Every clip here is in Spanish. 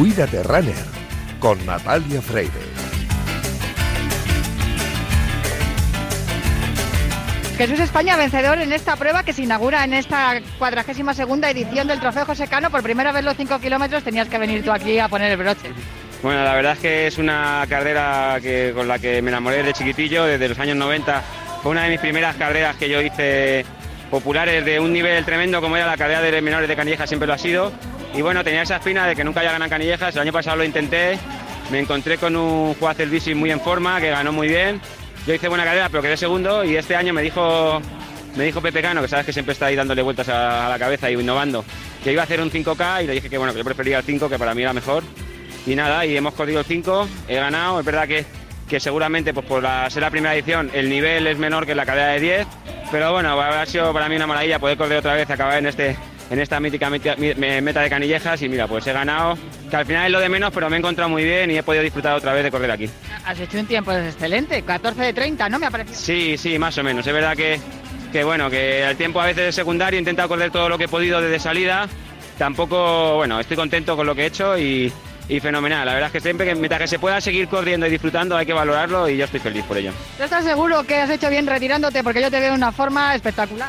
Cuídate Runner con Natalia Freire. Jesús España vencedor en esta prueba que se inaugura en esta cuadragésima segunda edición del Trofeo José Cano. Por primera vez los 5 kilómetros tenías que venir tú aquí a poner el broche. Bueno, la verdad es que es una carrera que, con la que me enamoré de chiquitillo, desde los años 90. Fue una de mis primeras carreras que yo hice populares de un nivel tremendo como era la carrera de menores de Canillejas, siempre lo ha sido. Y bueno, tenía esa espina de que nunca haya ganado Canillejas. El año pasado lo intenté, me encontré con un Juan bici muy en forma, que ganó muy bien. Yo hice buena carrera, pero quedé segundo y este año me dijo, me dijo Pepe Cano, que sabes que siempre está ahí dándole vueltas a, la cabeza y innovando, que iba a hacer un 5K y le dije que bueno, que yo prefería el 5, que para mí era mejor. Y nada, y hemos corrido el 5, he ganado, es verdad que, que seguramente pues por ser la primera edición el nivel es menor que la carrera de 10, pero bueno, ha sido para mí una maravilla poder correr otra vez, acabar en este en esta mítica meta de Canillejas y mira, pues he ganado, que al final es lo de menos, pero me he encontrado muy bien y he podido disfrutar otra vez de correr aquí. Has hecho un tiempo excelente, 14 de 30, ¿no? Me ha parecido. Sí, sí, más o menos. Es verdad que, que bueno, que el tiempo a veces es secundario, he intentado correr todo lo que he podido desde salida. Tampoco, bueno, estoy contento con lo que he hecho y, y fenomenal. La verdad es que siempre que mientras que se pueda seguir corriendo y disfrutando hay que valorarlo y yo estoy feliz por ello. ¿Tú estás seguro que has hecho bien retirándote? Porque yo te veo en una forma espectacular.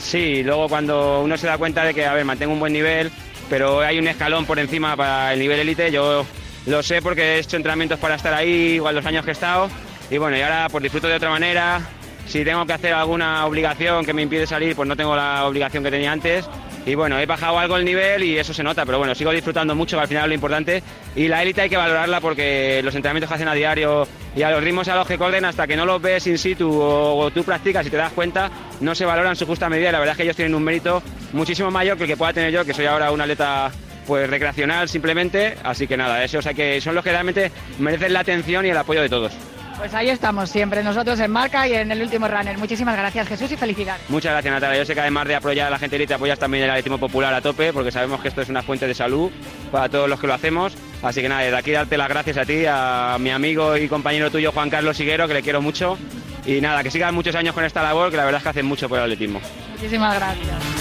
Sí, luego cuando uno se da cuenta de que, a ver, mantengo un buen nivel, pero hay un escalón por encima para el nivel élite, yo lo sé porque he hecho entrenamientos para estar ahí, igual los años que he estado, y bueno, y ahora pues disfruto de otra manera. Si tengo que hacer alguna obligación que me impide salir, pues no tengo la obligación que tenía antes y bueno, he bajado algo el nivel y eso se nota, pero bueno, sigo disfrutando mucho, al final es lo importante. Y la élite hay que valorarla porque los entrenamientos que hacen a diario y a los ritmos a los que corren, hasta que no los ves in situ o, tú practicas y te das cuenta, no se valoran su justa medida. La verdad es que ellos tienen un mérito muchísimo mayor que el que pueda tener yo, que soy ahora un atleta pues recreacional simplemente. Así que nada, esos hay que, son los que realmente merecen la atención y el apoyo de todos. Pues ahí estamos siempre, nosotros en Marca y en el último runner. Muchísimas gracias Jesús y felicidades. Muchas gracias Natalia. Yo sé que además de apoyar a la gente elite, apoyas también el atletismo popular a tope, porque sabemos que esto es una fuente de salud para todos los que lo hacemos. Así que nada, de aquí darte las gracias a ti, a mi amigo y compañero tuyo Juan Carlos Siguero, que le quiero mucho. Y nada, que sigan muchos años con esta labor, que la verdad es que hacen mucho por el atletismo. Muchísimas gracias.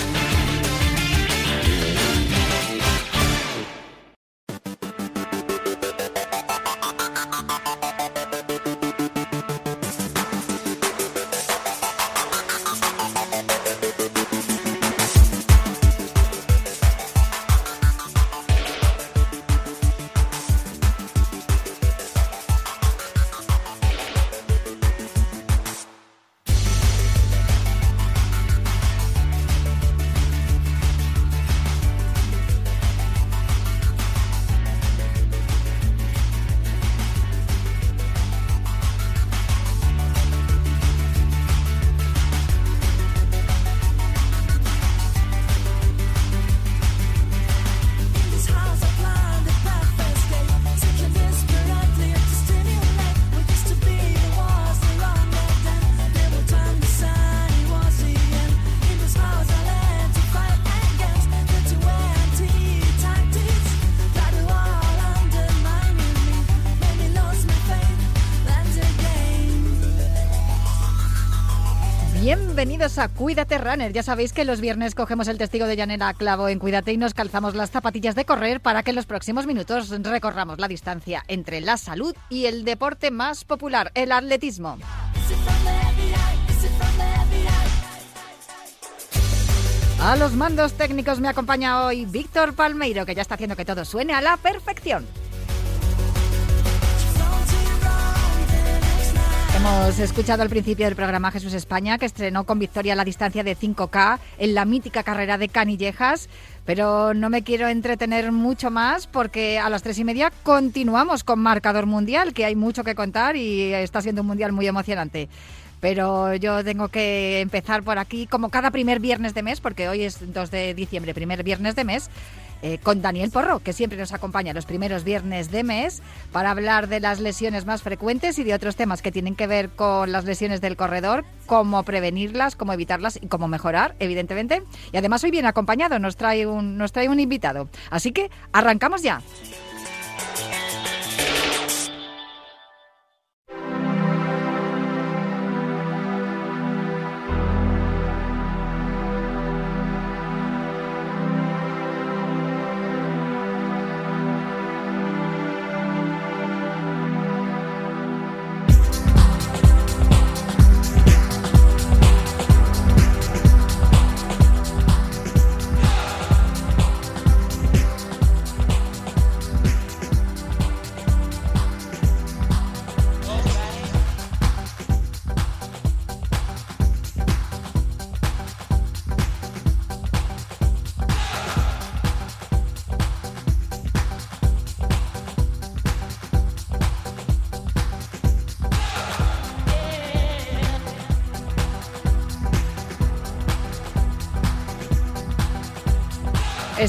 A Cuídate Runner. Ya sabéis que los viernes cogemos el testigo de Yanela Clavo en Cuídate y nos calzamos las zapatillas de correr para que en los próximos minutos recorramos la distancia entre la salud y el deporte más popular, el atletismo. A los mandos técnicos me acompaña hoy Víctor Palmeiro, que ya está haciendo que todo suene a la perfección. Hemos escuchado al principio del programa Jesús España, que estrenó con victoria la distancia de 5K en la mítica carrera de Canillejas, pero no me quiero entretener mucho más porque a las tres y media continuamos con Marcador Mundial, que hay mucho que contar y está siendo un mundial muy emocionante. Pero yo tengo que empezar por aquí, como cada primer viernes de mes, porque hoy es 2 de diciembre, primer viernes de mes, eh, con Daniel Porro, que siempre nos acompaña los primeros viernes de mes para hablar de las lesiones más frecuentes y de otros temas que tienen que ver con las lesiones del corredor, cómo prevenirlas, cómo evitarlas y cómo mejorar, evidentemente. Y además hoy bien acompañado, nos trae un, nos trae un invitado. Así que arrancamos ya.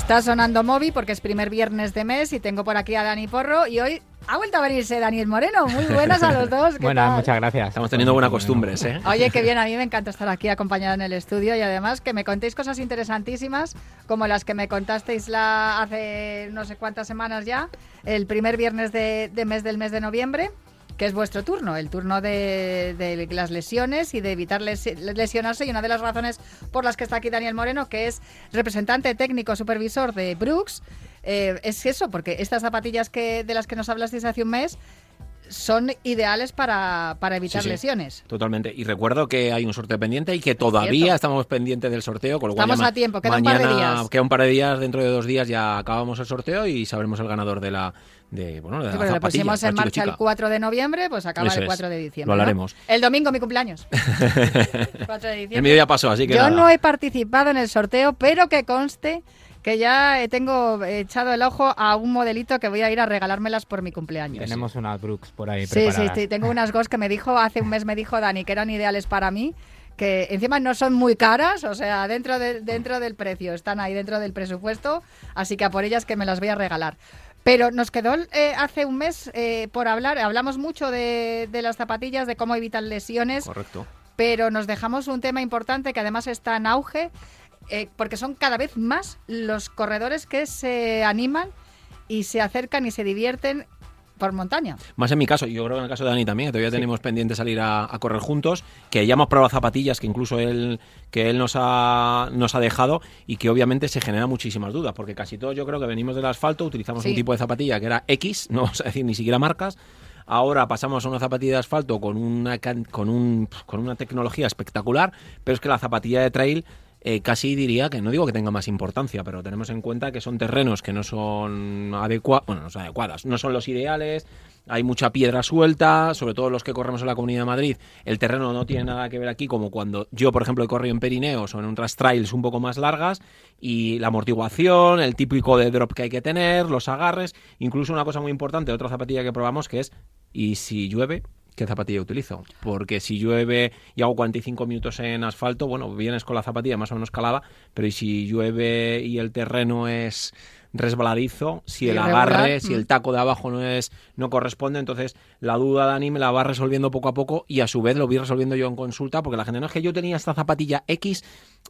Está sonando Moby porque es primer viernes de mes y tengo por aquí a Dani Porro y hoy ha vuelto a venirse Daniel Moreno. Muy buenas a los dos. Buenas, muchas gracias. Estamos teniendo buenas costumbres, ¿eh? Oye, qué bien, a mí me encanta estar aquí acompañada en el estudio y además que me contéis cosas interesantísimas como las que me contasteis la, hace no sé cuántas semanas ya, el primer viernes de mes del mes de noviembre que es vuestro turno, el turno de, las lesiones y de evitar lesionarse. Y una de las razones por las que está aquí Daniel Moreno, que es representante técnico supervisor de Brooks, eh, es eso, porque estas zapatillas que, de las que nos hablasteis hace un mes son ideales para, evitar lesiones. Totalmente. Y recuerdo que hay un sorteo pendiente y que todavía estamos pendientes del sorteo. Con lo estamos a tiempo, queda un par de días. Queda un par de días, dentro de dos días ya acabamos el sorteo y sabremos el ganador de la, de, bueno, de lo pusimos en marcha el 4 de noviembre, pues acaba el 4 de diciembre. Lo hablaremos. El domingo, mi cumpleaños. 4 de diciembre. El mío ya pasó, así que. Yo no he participado en el sorteo, pero que conste que ya tengo echado el ojo a un modelito que voy a ir a regalármelas por mi cumpleaños. Tenemos unas Brooks por ahí. Sí, sí, sí, tengo unas Ghost que me dijo, hace un mes me dijo Dani que eran ideales para mí que encima no son muy caras, o sea, dentro, de, dentro del precio, están ahí dentro del presupuesto, así que a por ellas que me las voy a regalar. Pero nos quedó eh, hace un mes eh, por hablar, hablamos mucho de, las zapatillas, de cómo evitar lesiones. Correcto. Pero nos dejamos un tema importante que además está en auge, eh, porque son cada vez más los corredores que se animan y se acercan y se divierten por montaña. Más en mi caso, yo creo que en el caso de Dani también, que todavía tenemos pendiente salir a, correr juntos, que ya hemos probado zapatillas que incluso él, que él nos ha, nos ha dejado y que obviamente se genera muchísimas dudas, porque casi todos yo creo que venimos del asfalto, utilizamos un tipo de zapatilla que era X, no vamos a decir ni siquiera marcas, Ahora pasamos a una zapatilla de asfalto con una, con, un, con una tecnología espectacular, pero es que la zapatilla de trail eh, casi diría que no digo que tenga más importancia, pero tenemos en cuenta que son terrenos que no son adecuados, bueno, no son adecuadas, no son los ideales, hay mucha piedra suelta, sobre todo los que corremos en la Comunidad de Madrid, el terreno no tiene nada que ver aquí como cuando yo, por ejemplo, he corrido en Perineos o en otras trails un poco más largas y la amortiguación, el típico de drop que hay que tener, los agarres, incluso una cosa muy importante, otra zapatilla que probamos que es y si llueve, qué zapatilla utilizo. Porque si llueve y hago 45 minutos en asfalto, bueno, vienes con la zapatilla más o menos calada, pero si llueve y el terreno es resbaladizo, si el agarre, si el mm. taco de abajo no es no corresponde, entonces la duda Dani me la va resolviendo poco a poco y a su vez lo voy resolviendo yo en consulta porque la gente no es que yo tenía esta zapatilla X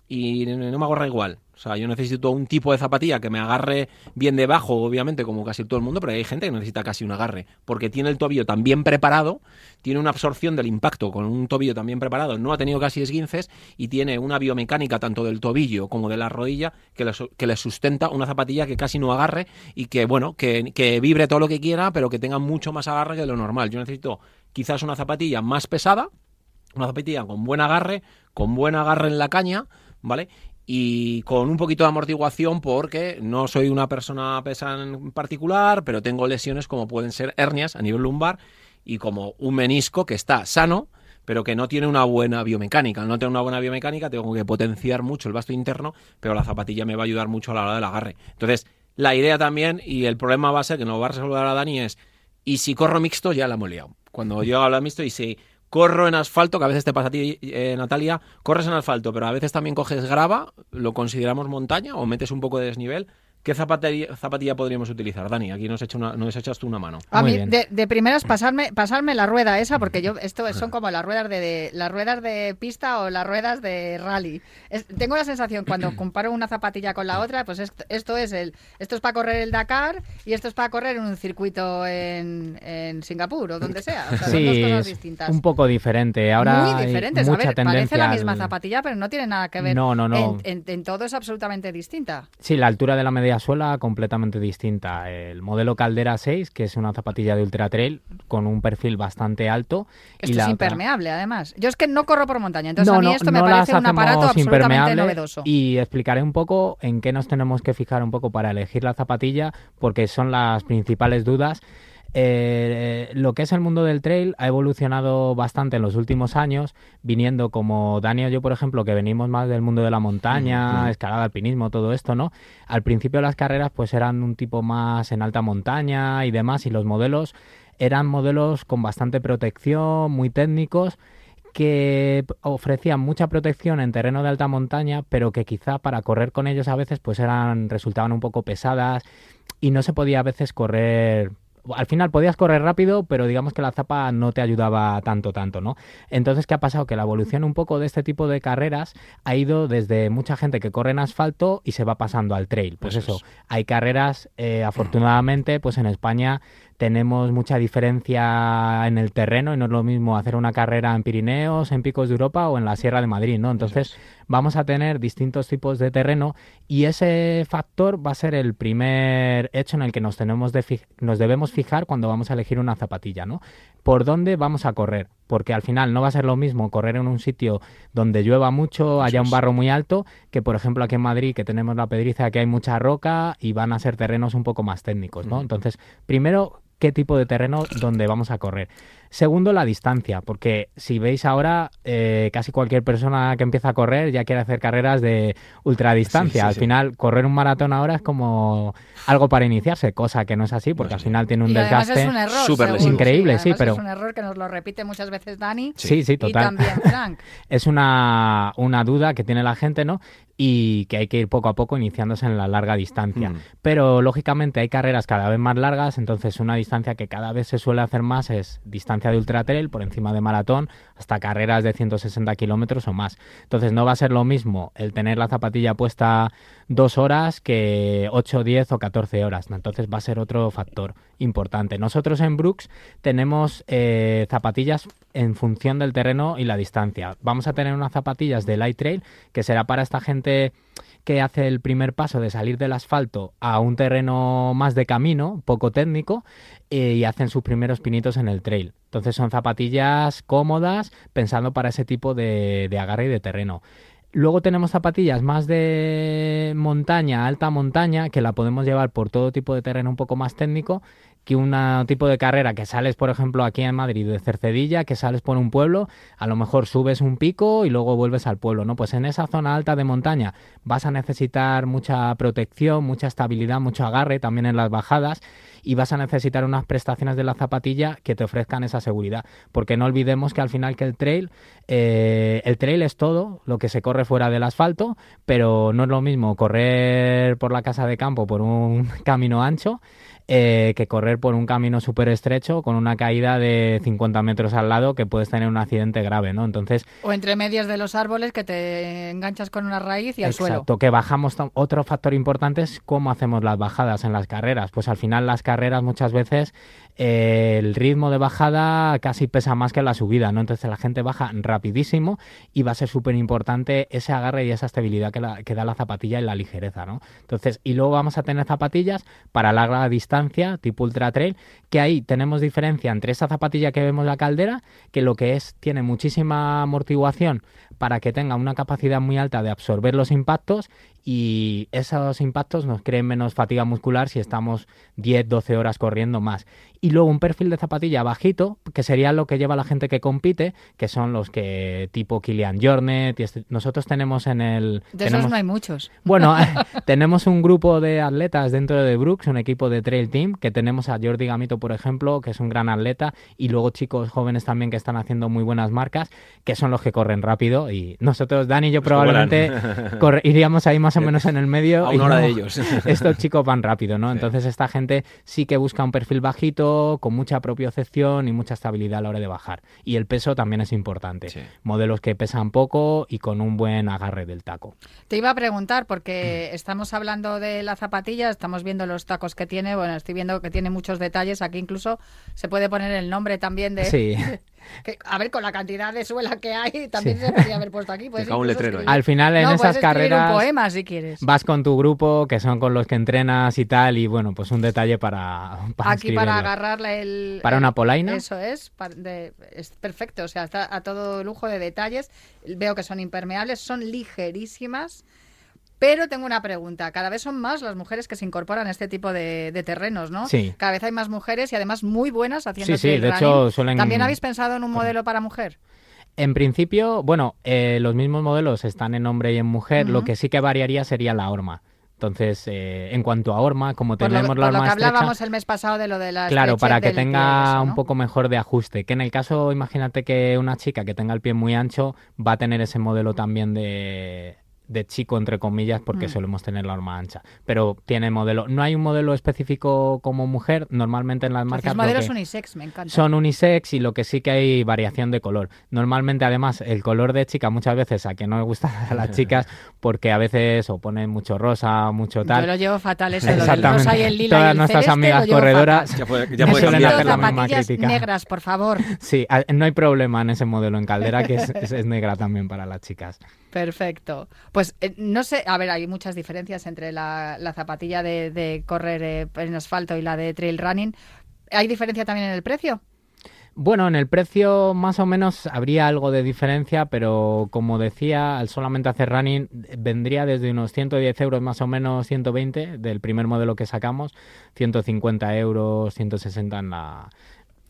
y no me agarra igual. O sea, yo necesito un tipo de zapatilla que me agarre bien debajo, obviamente, como casi todo el mundo, pero hay gente que necesita casi un agarre, porque tiene el tobillo tan bien preparado, tiene una absorción del impacto con un tobillo tan bien preparado, no ha tenido casi esguinces y tiene una biomecánica tanto del tobillo como de la rodilla que le, que le sustenta una zapatilla que casi no agarre y que, bueno, que, que vibre todo lo que quiera, pero que tenga mucho más agarre que lo normal. Yo necesito quizás una zapatilla más pesada, una zapatilla con buen agarre, con buen agarre en la caña, ¿vale? y con un poquito de amortiguación porque no soy una persona pesada en particular, pero tengo lesiones como pueden ser hernias a nivel lumbar y como un menisco que está sano, pero que no tiene una buena biomecánica. no tengo una buena biomecánica, tengo que potenciar mucho el vasto interno, pero la zapatilla me va a ayudar mucho a la hora del agarre. Entonces, la idea también y el problema va a ser que nos va a resolver a Dani es, y si corro mixto ya la hemos liado. Cuando yo hablo mixto y si corro en asfalto, que a veces te pasa a ti, eh, Natalia, corres en asfalto, pero a veces también coges grava, lo consideramos montaña o metes un poco de desnivel ¿Qué zapatilla, podríamos utilizar, Dani? Aquí nos, una, nos echas tú una mano. A mí, de, primeras, pasarme, pasarme la rueda esa, porque yo esto son como las ruedas de, las ruedas de pista o las ruedas de rally. tengo la sensación cuando comparo una zapatilla con la otra, pues esto, es el, esto es para correr el Dakar y esto es para correr en un circuito en, Singapur o donde sea. sí, son dos cosas distintas. Un poco diferente. Ahora Muy diferentes. a ver, parece la misma zapatilla, pero no tiene nada que ver. No, no, no. En, en todo es absolutamente distinta. Sí, la altura de la media suela completamente distinta. El modelo Caldera 6, que es una zapatilla de ultra trail con un perfil bastante alto. Esto y es impermeable, además. Yo es que no corro por montaña, entonces a mí esto me parece un aparato absolutamente novedoso. Y explicaré un poco en qué nos tenemos que fijar un poco para elegir la zapatilla, porque son las principales dudas. Eh, lo que es el mundo del trail ha evolucionado bastante en los últimos años, viniendo como Dani y yo, por ejemplo, que venimos más del mundo de la montaña, escalada, alpinismo, todo esto, ¿no? Al principio las carreras pues eran un tipo más en alta montaña y demás, y los modelos eran modelos con bastante protección, muy técnicos, que ofrecían mucha protección en terreno de alta montaña, pero que quizá para correr con ellos a veces pues eran resultaban un poco pesadas y no se podía a veces correr al final podías correr rápido, pero digamos que la zapa no te ayudaba tanto, tanto, ¿no? Entonces, ¿qué ha pasado? Que la evolución un poco de este tipo de carreras ha ido desde mucha gente que corre en asfalto y se va pasando al trail. Pues eso, hay carreras, eh, afortunadamente, pues en España tenemos mucha diferencia en el terreno y no es lo mismo hacer una carrera en Pirineos, en Picos de Europa o en la Sierra de Madrid, ¿no? Entonces vamos a tener distintos tipos de terreno y ese factor va a ser el primer hecho en el que nos, tenemos de nos debemos fijar cuando vamos a elegir una zapatilla, ¿no? ¿Por dónde vamos a correr? Porque al final no va a ser lo mismo correr en un sitio donde llueva mucho, haya un barro muy alto, que por ejemplo aquí en Madrid que tenemos la pedriza, que hay mucha roca y van a ser terrenos un poco más técnicos, ¿no? Entonces, primero qué tipo de terreno donde vamos a correr. Segundo, la distancia, porque si veis ahora, eh, casi cualquier persona que empieza a correr ya quiere hacer carreras de ultradistancia. al final, correr un maratón ahora es como algo para iniciarse, cosa que no es así, porque al final tiene un desgaste es un error, increíble, sí, pero es un error que nos lo repite muchas veces Dani. Sí, sí, total. Y también Frank. es una, una duda que tiene la gente, ¿no? Y que hay que ir poco a poco iniciándose en la larga distancia. Mm. Pero lógicamente hay carreras cada vez más largas, entonces una distancia que cada vez se suele hacer más es distancia de ultra trail por encima de maratón hasta carreras de 160 kilómetros o más. Entonces no va a ser lo mismo el tener la zapatilla puesta dos horas que 8, 10 o 14 horas. Entonces va a ser otro factor importante. Nosotros en Brooks tenemos eh, zapatillas en función del terreno y la distancia. Vamos a tener unas zapatillas de light trail que será para esta gente que hace el primer paso de salir del asfalto a un terreno más de camino, poco técnico, eh, y hacen sus primeros pinitos en el trail. Entonces son zapatillas cómodas pensando para ese tipo de, de agarre y de terreno. Luego tenemos zapatillas más de montaña, alta montaña, que la podemos llevar por todo tipo de terreno un poco más técnico que un tipo de carrera que sales, por ejemplo, aquí en Madrid de Cercedilla, que sales por un pueblo, a lo mejor subes un pico y luego vuelves al pueblo, ¿no? Pues en esa zona alta de montaña vas a necesitar mucha protección, mucha estabilidad, mucho agarre también en las bajadas y vas a necesitar unas prestaciones de la zapatilla que te ofrezcan esa seguridad, porque no olvidemos que al final que el trail, eh, el trail es todo lo que se corre fuera del asfalto, pero no es lo mismo correr por la casa de campo por un camino ancho eh, que correr por un camino súper estrecho con una caída de 50 metros al lado que puedes tener un accidente grave, ¿no? Entonces... O entre medias de los árboles que te enganchas con una raíz y al suelo. Exacto, que bajamos... Otro factor importante es cómo hacemos las bajadas en las carreras. Pues al final las carreras muchas veces el ritmo de bajada casi pesa más que la subida, ¿no? Entonces la gente baja rapidísimo y va a ser súper importante ese agarre y esa estabilidad que, da la zapatilla y la ligereza, ¿no? Entonces, y luego vamos a tener zapatillas para larga distancia, tipo ultra trail, que ahí tenemos diferencia entre esa zapatilla que vemos la caldera, que lo que es, tiene muchísima amortiguación para que tenga una capacidad muy alta de absorber los impactos y esos impactos nos creen menos fatiga muscular si estamos 10-12 horas corriendo más. Y luego un perfil de zapatilla bajito, que sería lo que lleva la gente que compite, que son los que tipo Kilian Jornet. Este, nosotros tenemos en el... De esos no hay muchos. Bueno, tenemos un grupo de atletas dentro de Brooks, un equipo de Trail Team, que tenemos a Jordi Gamito, por ejemplo, que es un gran atleta, y luego chicos jóvenes también que están haciendo muy buenas marcas, que son los que corren rápido. Y nosotros, Dani y yo pues probablemente iríamos ahí más menos en el medio. A una de ellos. estos chicos van rápido, ¿no? Entonces esta gente sí que busca un perfil bajito, con mucha propiocepción y mucha estabilidad a la hora de bajar. Y el peso también es importante. Modelos que pesan poco y con un buen agarre del taco. Te iba a preguntar, porque estamos hablando de la zapatilla, estamos viendo los tacos que tiene, bueno, estoy viendo que tiene muchos detalles, aquí incluso se puede poner el nombre también de... Sí. a ver, con la cantidad de suela que hay, también se podría haber puesto aquí. un letrero. Al final, en esas carreras. un poema si quieres. Vas con tu grupo, que son con los que entrenas y tal, y bueno, pues un detalle para. aquí para agarrarle el. Para una polaina. Eso es. es perfecto. O sea, está a todo lujo de detalles. Veo que son impermeables, son ligerísimas. Pero tengo una pregunta. Cada vez son más las mujeres que se incorporan a este tipo de, terrenos, ¿no? Sí. Cada vez hay más mujeres y además muy buenas haciendo Sí, sí, de hecho suelen... ¿También habéis pensado en un modelo para mujer? En principio, bueno, eh, los mismos modelos están en hombre y en mujer. Lo que sí que variaría sería la horma Entonces, eh, en cuanto a horma, como Por lo, tenemos la por lo horma que estrecha, hablábamos el mes pasado de lo de la Claro, para que tenga eso, un poco mejor de ajuste. Que en el caso, imagínate que una chica que tenga el pie muy ancho va a tener ese modelo también de, de chico, entre comillas, porque Mm. solemos tener la horma ancha. Pero tiene modelo. No hay un modelo específico como mujer. Normalmente en las marcas. lo modelos unisex, me encanta. son unisex y lo que sí que hay variación de color. Normalmente, además, el color de chica muchas veces a que no le gusta a las chicas porque a veces o ponen mucho rosa, mucho tal. Yo lo llevo fatal eso, lo del Exactamente. rosa y el lila y Todas el nuestras celeste, amigas lo corredoras fatal. Ya puede, Me ya puede suelen cambiar. hacer la misma crítica. negras, por favor. Sí, no hay problema en ese modelo en caldera que es, es- es negra también para las chicas. Perfecto. Pues eh, no sé, a ver, hay muchas diferencias entre la, la zapatilla de, correr eh, en asfalto y la de trail running. ¿Hay diferencia también en el precio? Bueno, en el precio más o menos habría algo de diferencia, pero como decía, al solamente hacer running vendría desde unos 110 euros más o menos 120 del primer modelo que sacamos, 150 euros, 160 en la...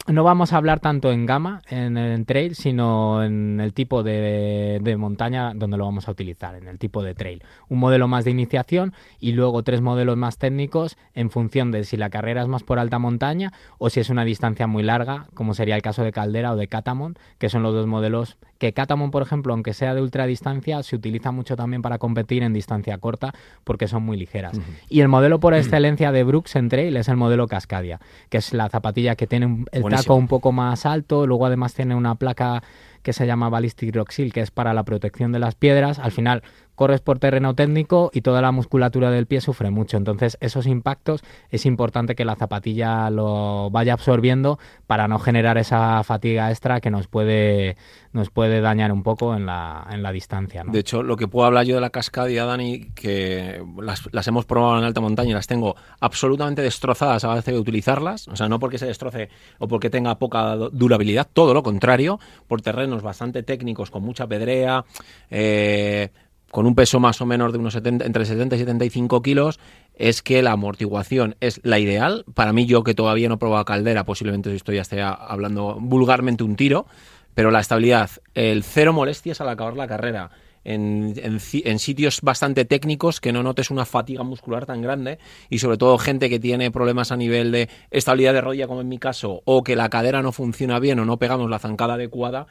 No vamos a hablar tanto en gama, en, en trail, sino en el tipo de, de montaña donde lo vamos a utilizar, en el tipo de trail. Un modelo más de iniciación y luego tres modelos más técnicos en función de si la carrera es más por alta montaña o si es una distancia muy larga, como sería el caso de Caldera o de Catamon, que son los dos modelos que Catamon, por ejemplo, aunque sea de ultradistancia, se utiliza mucho también para competir en distancia corta porque son muy ligeras. Y el modelo por excelencia de Brooks en trail es el modelo Cascadia, que es la zapatilla que tiene un- el Buenísimo. taco un poco más alto, luego además tiene una placa que se llama Ballistic Roxil, que es para la protección de las piedras. Al final corres por terreno técnico y toda la musculatura del pie sufre mucho. Entonces, esos impactos es importante que la zapatilla lo vaya absorbiendo para no generar esa fatiga extra que nos puede, nos puede dañar un poco en la, en la distancia. De hecho, lo que puedo hablar yo de la cascadia, Dani, que las, hemos probado en alta montaña y las tengo absolutamente destrozadas a base de utilizarlas. O sea, no porque se destroce o porque tenga poca du- durabilidad, todo lo contrario, por terrenos bastante técnicos, con mucha pedrea, eh, con un peso más o menos de unos 70, entre 70 y 75 kilos, es que la amortiguación es la ideal. Para mí, yo que todavía no he probado caldera, posiblemente estoy ya hablando vulgarmente un tiro, pero la estabilidad, el cero molestias al acabar la carrera. En, en en sitios bastante técnicos que no notes una fatiga muscular tan grande y sobre todo gente que tiene problemas a nivel de estabilidad de rodilla como en mi caso o que la cadera no funciona bien o no pegamos la zancada adecuada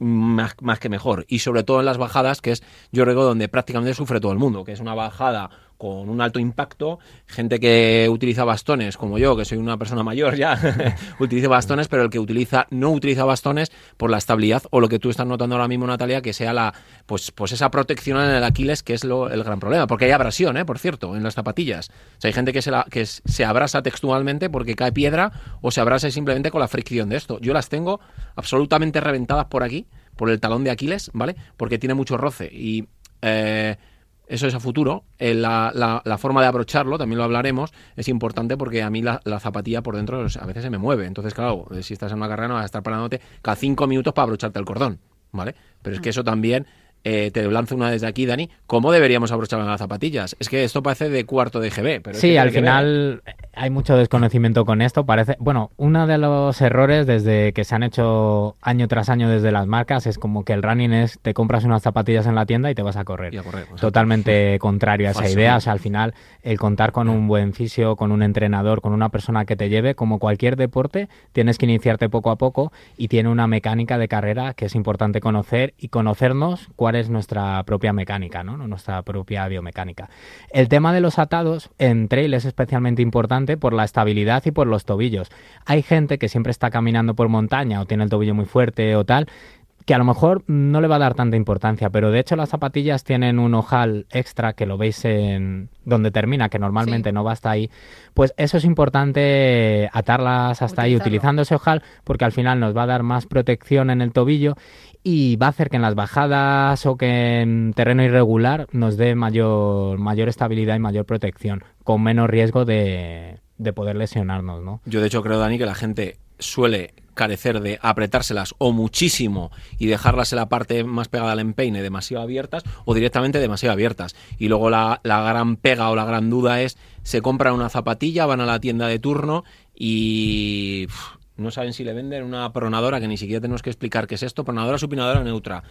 más, más que mejor. Y sobre todo en las bajadas, que es, yo creo, donde prácticamente sufre todo el mundo, que es una bajada con un alto impacto, gente que utiliza bastones, como yo, que soy una persona mayor ya, utiliza bastones, pero el que utiliza, no utiliza bastones por la estabilidad, o lo que tú estás notando ahora mismo, Natalia, que sea la, pues, pues esa protección en el Aquiles, que es lo, el gran problema, porque hay abrasión, ¿eh? por cierto, en las zapatillas. O sea, hay gente que se, la, que se abrasa textualmente porque cae piedra, o se abrasa simplemente con la fricción de esto. Yo las tengo absolutamente reventadas por aquí, por el talón de Aquiles, ¿vale? Porque tiene mucho roce y eh, eso es a futuro. Eh, la, la- la forma de abrocharlo, también lo hablaremos, es importante porque a mí la, la zapatilla por dentro a veces se me mueve. Entonces, claro, eh, si estás en una carrera no vas a estar parándote cada cinco minutos para abrocharte el cordón, ¿vale? Pero es que eso también... eh, te lanzo una desde aquí, Dani. ¿Cómo deberíamos abrochar las zapatillas? Es que esto parece de cuarto de GB. Pero Sí, al ver. final hay mucho desconocimiento con esto. Parece, bueno, uno de los errores desde que se han hecho año tras año desde las marcas es como que el running es te compras unas zapatillas en la tienda y te vas a correr. Y a correr, exacto. Totalmente contrario a esa idea. O sea, al final el contar con un buen fisio, con un entrenador, con una persona que te lleve, como cualquier deporte, tienes que iniciarte poco a poco y tiene una mecánica de carrera que es importante conocer y conocernos cuál es nuestra propia mecánica, ¿no? Nuestra propia biomecánica. El tema de los atados en trail es especialmente importante por la estabilidad y por los tobillos. Hay gente que siempre está caminando por montaña o tiene el tobillo muy fuerte o tal, que a lo mejor no le va a dar tanta importancia, pero de hecho las zapatillas tienen un ojal extra que lo veis en donde termina, que normalmente Sí. no va hasta ahí. Pues eso es importante atarlas hasta ahí utilizando ese ojal porque al final nos va a dar más protección en el tobillo y va a hacer que en las bajadas o que en terreno irregular nos dé mayor, mayor estabilidad y mayor protección, con menos riesgo de, de poder lesionarnos, ¿no? Yo de hecho creo, Dani, que la gente suele carecer de apretárselas o muchísimo y dejarlas en la parte más pegada al empeine demasiado abiertas o directamente demasiado abiertas. Y luego la, la gran pega o la gran duda es, se compran una zapatilla, van a la tienda de turno y no saben si le venden una pronadora, que ni siquiera tenemos que explicar qué es esto, pronadora supinadora neutra.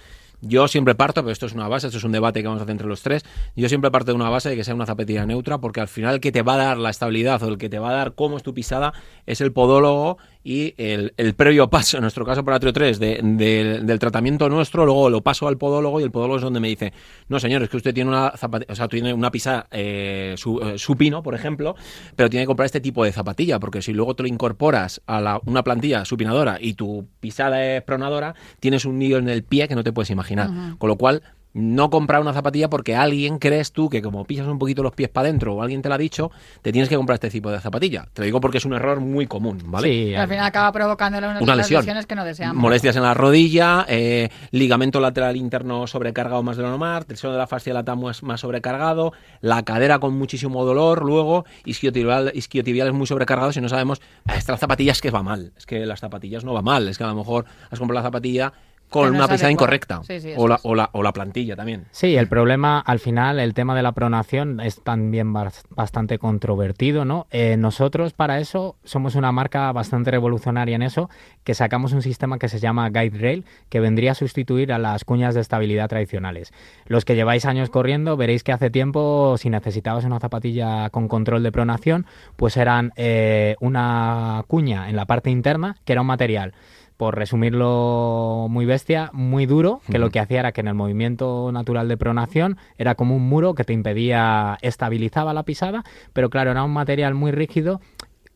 Yo siempre parto, pero esto es una base, esto es un debate que vamos a hacer entre los tres. Yo siempre parto de una base de que sea una zapatilla neutra, porque al final el que te va a dar la estabilidad o el que te va a dar cómo es tu pisada es el podólogo y el, el previo paso, en nuestro caso para Trio 3, de, de, del tratamiento nuestro, luego lo paso al podólogo y el podólogo es donde me dice, no señor, es que usted tiene una zapatilla, o sea, tiene una pisada eh, su, eh, supino, por ejemplo, pero tiene que comprar este tipo de zapatilla, porque si luego te lo incorporas a la, una plantilla supinadora y tu pisada es pronadora, tienes un nido en el pie que no te puedes imaginar. Uh -huh. Con lo cual, no comprar una zapatilla porque alguien crees tú que como pisas un poquito los pies para adentro o alguien te lo ha dicho, te tienes que comprar este tipo de zapatilla. Te lo digo porque es un error muy común, ¿vale? Sí, al final acaba provocando unas, una lesión. lesiones que no deseamos. Molestias en la rodilla, eh, ligamento lateral interno sobrecargado más de lo normal, tensión de la fascia lata más, más sobrecargado, la cadera con muchísimo dolor, luego isquiotibial, isquiotibiales muy sobrecargados y no sabemos, ah, esta la zapatilla es que va mal, es que las zapatillas no va mal, es que a lo mejor has comprado la zapatilla con una pisada incorrecta sí, sí, o, la, o, la, o, la, plantilla también. Sí, el problema al final, el tema de la pronación es también bastante controvertido, ¿no? Eh, nosotros para eso somos una marca bastante revolucionaria en eso, que sacamos un sistema que se llama Guide Rail, que vendría a sustituir a las cuñas de estabilidad tradicionales. Los que lleváis años corriendo, veréis que hace tiempo, si necesitabas una zapatilla con control de pronación, pues eran eh, una cuña en la parte interna, que era un material por resumirlo muy bestia, muy duro, que uh -huh. lo que hacía era que en el movimiento natural de pronación era como un muro que te impedía, estabilizaba la pisada, pero claro, era un material muy rígido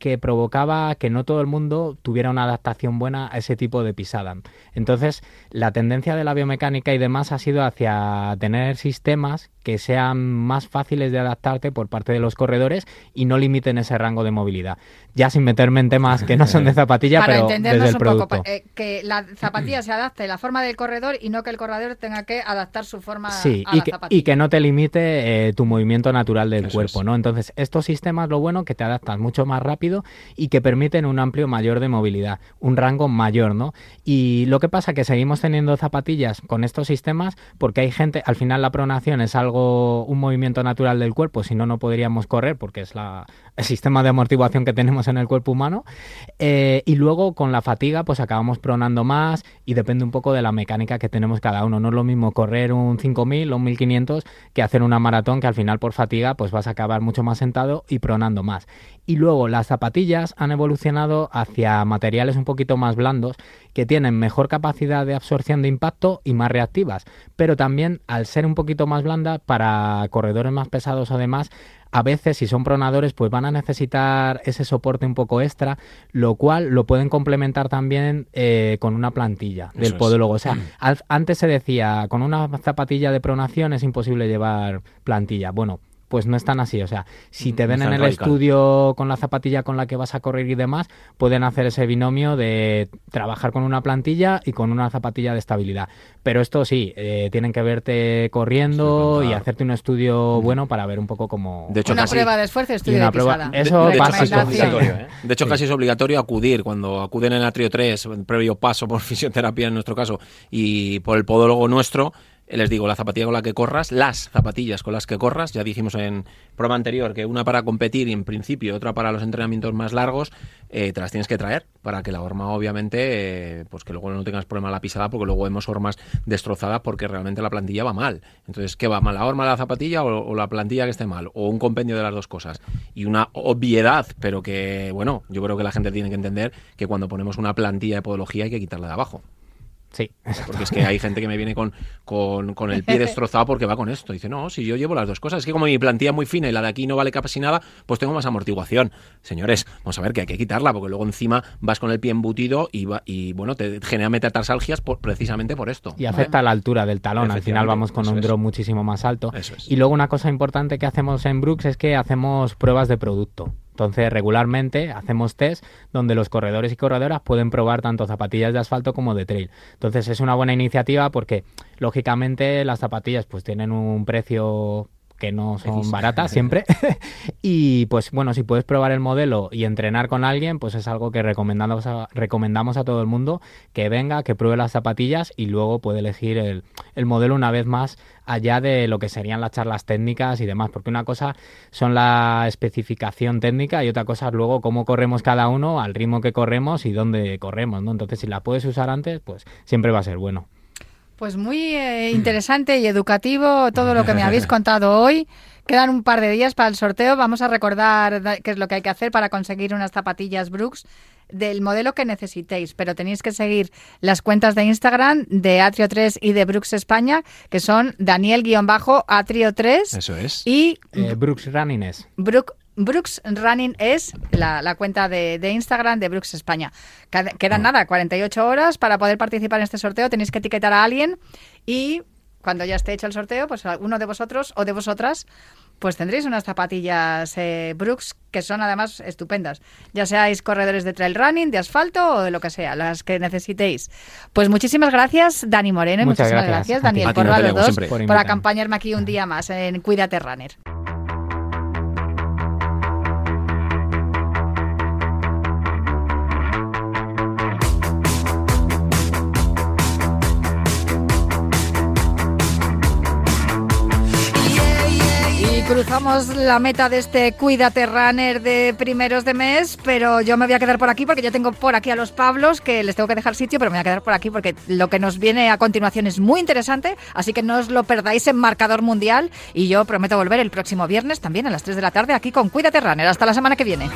que provocaba que no todo el mundo tuviera una adaptación buena a ese tipo de pisada. Entonces, la tendencia de la biomecánica y demás ha sido hacia tener sistemas que sean más fáciles de adaptarte por parte de los corredores y no limiten ese rango de movilidad. Ya sin meterme en temas que no son de zapatilla, Para pero entendernos desde el un producto. poco, eh, que la zapatilla se adapte a la forma del corredor y no que el corredor tenga que adaptar su forma sí, a y la que, zapatilla. y que no te limite eh, tu movimiento natural del Eso cuerpo, es. ¿no? Entonces, estos sistemas lo bueno que te adaptan mucho más rápido y que permiten un amplio mayor de movilidad, un rango mayor, ¿no? Y lo que pasa que seguimos teniendo zapatillas con estos sistemas porque hay gente, al final la pronación es algo, un movimiento natural del cuerpo, si no, no podríamos correr porque es el sistema de amortiguación que tenemos en el cuerpo humano. Eh, y luego con la fatiga, pues acabamos pronando más y depende un poco de la mecánica que tenemos cada uno. No es lo mismo correr un 5000 o un 1500 que hacer una maratón que al final por fatiga pues vas a acabar mucho más sentado y pronando más. Y luego las zapatillas han evolucionado hacia materiales un poquito más blandos que tienen mejor capacidad de absorción de impacto y más reactivas, pero también al ser un poquito más blanda para corredores más pesados o demás a veces si son pronadores pues van a necesitar ese soporte un poco extra, lo cual lo pueden complementar también eh, con una plantilla del Eso es. podólogo. O sea, al- antes se decía, con una zapatilla de pronación es imposible llevar plantilla. Bueno, pues no es tan así. O sea, si te No ven en el radical. estudio con la zapatilla con la que vas a correr y demás, pueden hacer ese binomio de trabajar con una plantilla y con una zapatilla de estabilidad. Pero esto sí, eh, tienen que verte corriendo Sí, y hacerte un estudio bueno para ver un poco cómo... De hecho, Una casi- prueba de esfuerzo y estudio una de prueba- pisada. eso de, de hecho, pasa casi. ¿eh? De hecho, casi es obligatorio acudir cuando acuden en el Atrio 3, previo paso por fisioterapia en nuestro caso, y por el podólogo nuestro. Les digo, la zapatilla con la que corras, las zapatillas con las que corras, ya dijimos en prueba anterior que una para competir en principio otra para los entrenamientos más largos, eh, te las tienes que traer para que la horma obviamente, eh, pues que luego no tengas problema la pisada porque luego vemos hormas destrozadas porque realmente la plantilla va mal. Entonces, ¿qué va mal? ¿La horma, la zapatilla o, o la plantilla que esté mal? O un compendio de las dos cosas. Y una obviedad, pero que, bueno, yo creo que la gente tiene que entender que cuando ponemos una plantilla de podología hay que quitarla de abajo. Sí. Porque es que hay gente que me viene con, con, con el pie destrozado porque va con esto. Dice, no, si yo llevo las dos cosas, es que como mi plantilla es muy fina y la de aquí no vale casi nada, pues tengo más amortiguación. Señores, vamos a ver que hay que quitarla, porque luego encima vas con el pie embutido y, va, y bueno, te genera metatarsalgias por, precisamente por esto. Y afecta a la altura del talón. Al final vamos con un drop muchísimo más alto. Eso es. Y luego una cosa importante que hacemos en Brooks es que hacemos pruebas de producto. Entonces, regularmente hacemos test donde los corredores y corredoras pueden probar tanto zapatillas de asfalto como de trail. Entonces, es una buena iniciativa porque, lógicamente, las zapatillas pues tienen un precio que no son baratas siempre. y pues bueno, si puedes probar el modelo y entrenar con alguien, pues es algo que recomendamos a, recomendamos a todo el mundo que venga, que pruebe las zapatillas y luego puede elegir el, el modelo una vez más allá de lo que serían las charlas técnicas y demás, porque una cosa son la especificación técnica y otra cosa es luego cómo corremos cada uno, al ritmo que corremos y dónde corremos, ¿no? Entonces, si la puedes usar antes, pues siempre va a ser bueno. Pues muy eh, interesante y educativo todo lo que me habéis contado hoy. Quedan un par de días para el sorteo. Vamos a recordar da- qué es lo que hay que hacer para conseguir unas zapatillas Brooks del modelo que necesitéis, pero tenéis que seguir las cuentas de Instagram de Atrio3 y de Brooks España, que son Daniel-Atrio3 Eso es. y Eh, Brooks Running es. Brook- Brooks Running es la, la cuenta de, de Instagram de Brooks España. Quedan nada, 48 horas para poder participar en este sorteo. Tenéis que etiquetar a alguien y cuando ya esté hecho el sorteo, pues uno de vosotros o de vosotras, pues tendréis unas zapatillas eh, Brooks que son además estupendas. Ya seáis corredores de trail running, de asfalto o de lo que sea, las que necesitéis. Pues muchísimas gracias, Dani Moreno. y Muchas muchísimas gracias. gracias, A ti. Daniel a Natalia, los dos. Por por acompañarme aquí un día más en Cuídate Runner. Cruzamos la meta de este Cuídate Runner de primeros de mes, pero yo me voy a quedar por aquí porque yo tengo por aquí a los Pablos que les tengo que dejar sitio, pero me voy a quedar por aquí porque lo que nos viene a continuación es muy interesante, así que no os lo perdáis en Marcador Mundial y yo prometo volver el próximo viernes también a las 3 de la tarde aquí con Cuídate Runner. Hasta la semana que viene.